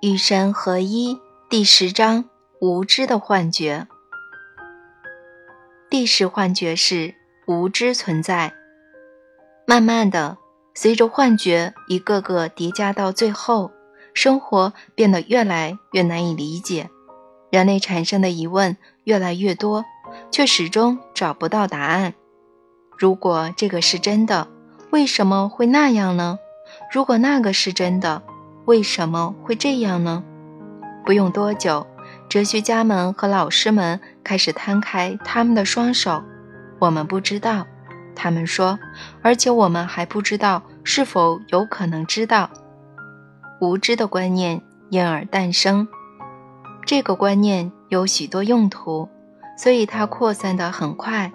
与神合一第十章：无知的幻觉。第十幻觉是无知存在。慢慢的，随着幻觉一个个叠加到最后，生活变得越来越难以理解，人类产生的疑问越来越多，却始终找不到答案。如果这个是真的，为什么会那样呢？如果那个是真的？为什么会这样呢？不用多久，哲学家们和老师们开始摊开他们的双手。我们不知道，他们说，而且我们还不知道是否有可能知道。无知的观念因而诞生。这个观念有许多用途，所以它扩散得很快。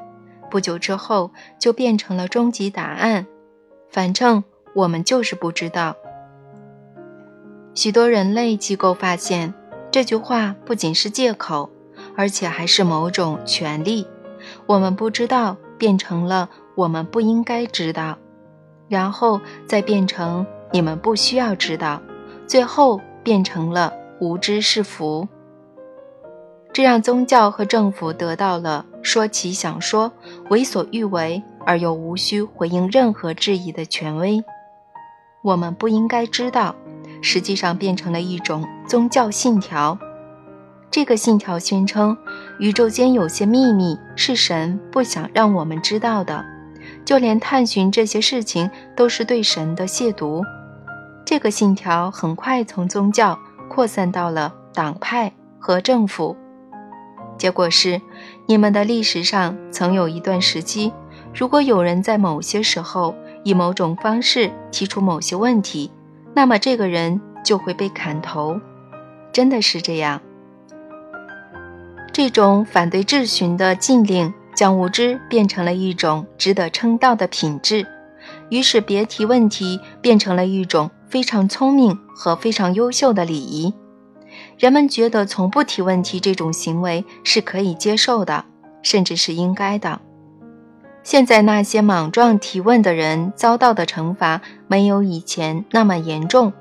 不久之后，就变成了终极答案。反正我们就是不知道。许多人类机构发现，这句话不仅是借口，而且还是某种权利。我们不知道，变成了我们不应该知道，然后再变成你们不需要知道，最后变成了无知是福。这让宗教和政府得到了说其想说、为所欲为而又无需回应任何质疑的权威。我们不应该知道。实际上变成了一种宗教信条。这个信条宣称，宇宙间有些秘密是神不想让我们知道的，就连探寻这些事情都是对神的亵渎。这个信条很快从宗教扩散到了党派和政府。结果是，你们的历史上曾有一段时期，如果有人在某些时候以某种方式提出某些问题。那么这个人就会被砍头，真的是这样。这种反对质询的禁令，将无知变成了一种值得称道的品质，于是别提问题变成了一种非常聪明和非常优秀的礼仪。人们觉得从不提问题这种行为是可以接受的，甚至是应该的。现在那些莽撞提问的人遭到的惩罚没有以前那么严重，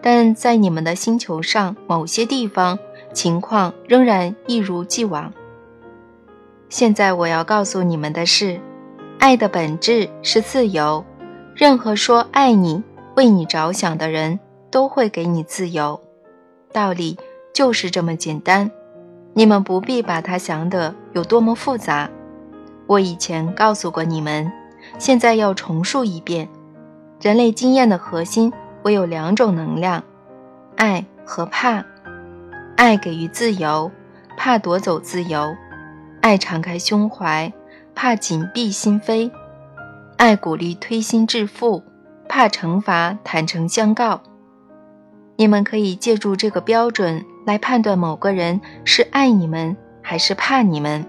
但在你们的星球上某些地方情况仍然一如既往。现在我要告诉你们的是，爱的本质是自由，任何说爱你、为你着想的人都会给你自由。道理就是这么简单，你们不必把它想得有多么复杂。我以前告诉过你们，现在要重述一遍：人类经验的核心唯有两种能量，爱和怕。爱给予自由，怕夺走自由；爱敞开胸怀，怕紧闭心扉；爱鼓励推心置腹，怕惩罚坦诚相告。你们可以借助这个标准来判断某个人是爱你们还是怕你们。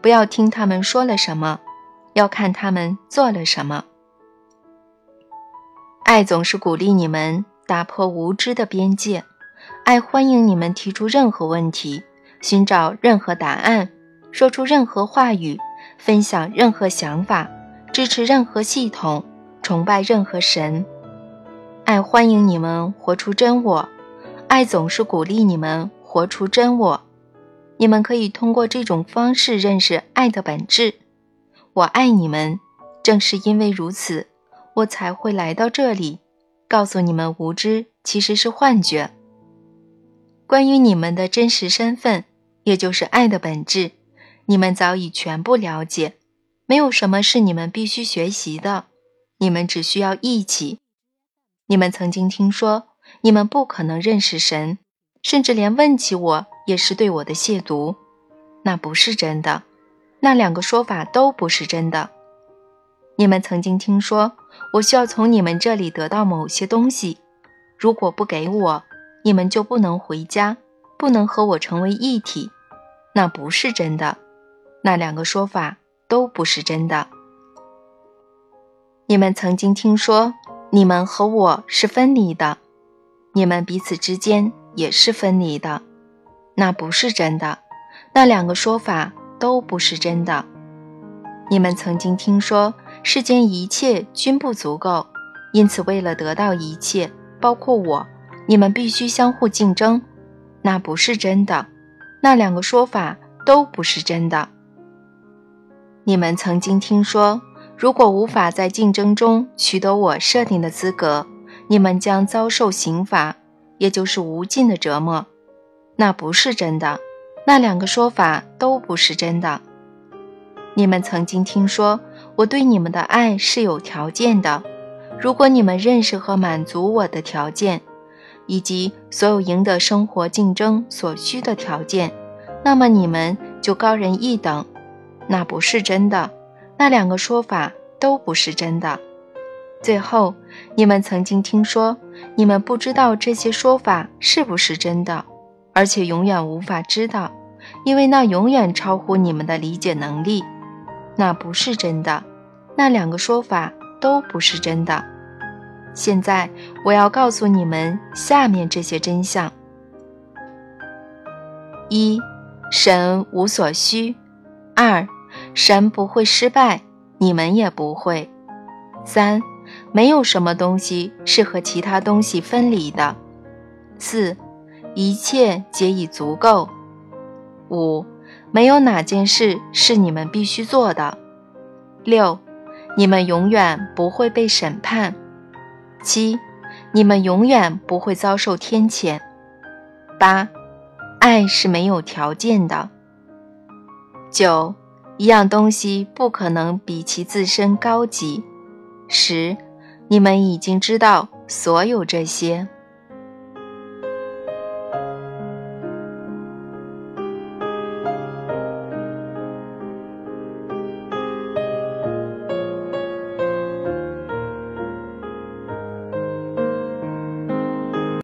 不要听他们说了什么，要看他们做了什么。爱总是鼓励你们打破无知的边界，爱欢迎你们提出任何问题，寻找任何答案，说出任何话语，分享任何想法，支持任何系统，崇拜任何神。爱欢迎你们活出真我，爱总是鼓励你们活出真我。你们可以通过这种方式认识爱的本质。我爱你们，正是因为如此，我才会来到这里，告诉你们无知其实是幻觉。关于你们的真实身份，也就是爱的本质，你们早已全部了解。没有什么是你们必须学习的，你们只需要一起。你们曾经听说，你们不可能认识神，甚至连问起我。也是对我的亵渎，那不是真的，那两个说法都不是真的。你们曾经听说我需要从你们这里得到某些东西，如果不给我，你们就不能回家，不能和我成为一体，那不是真的，那两个说法都不是真的。你们曾经听说你们和我是分离的，你们彼此之间也是分离的。那不是真的，那两个说法都不是真的。你们曾经听说世间一切均不足够，因此为了得到一切，包括我，你们必须相互竞争，那不是真的。那两个说法都不是真的。你们曾经听说，如果无法在竞争中取得我设定的资格，你们将遭受刑罚，也就是无尽的折磨。那不是真的。那两个说法都不是真的。你们曾经听说，我对你们的爱是有条件的。如果你们认识和满足我的条件，以及所有赢得生活竞争所需的条件，那么你们就高人一等。那不是真的，那两个说法都不是真的。最后，你们曾经听说，你们不知道这些说法是不是真的，而且永远无法知道，因为那永远超乎你们的理解能力。那不是真的，那两个说法都不是真的。现在我要告诉你们下面这些真相：一、神无所需；二、神不会失败，你们也不会；三、没有什么东西是和其他东西分离的；四、一切皆已足够；五、没有哪件事是你们必须做的；六、你们永远不会被审判。七，你们永远不会遭受天谴。八，爱是没有条件的。九，一样东西不可能比其自身高级。十，你们已经知道所有这些。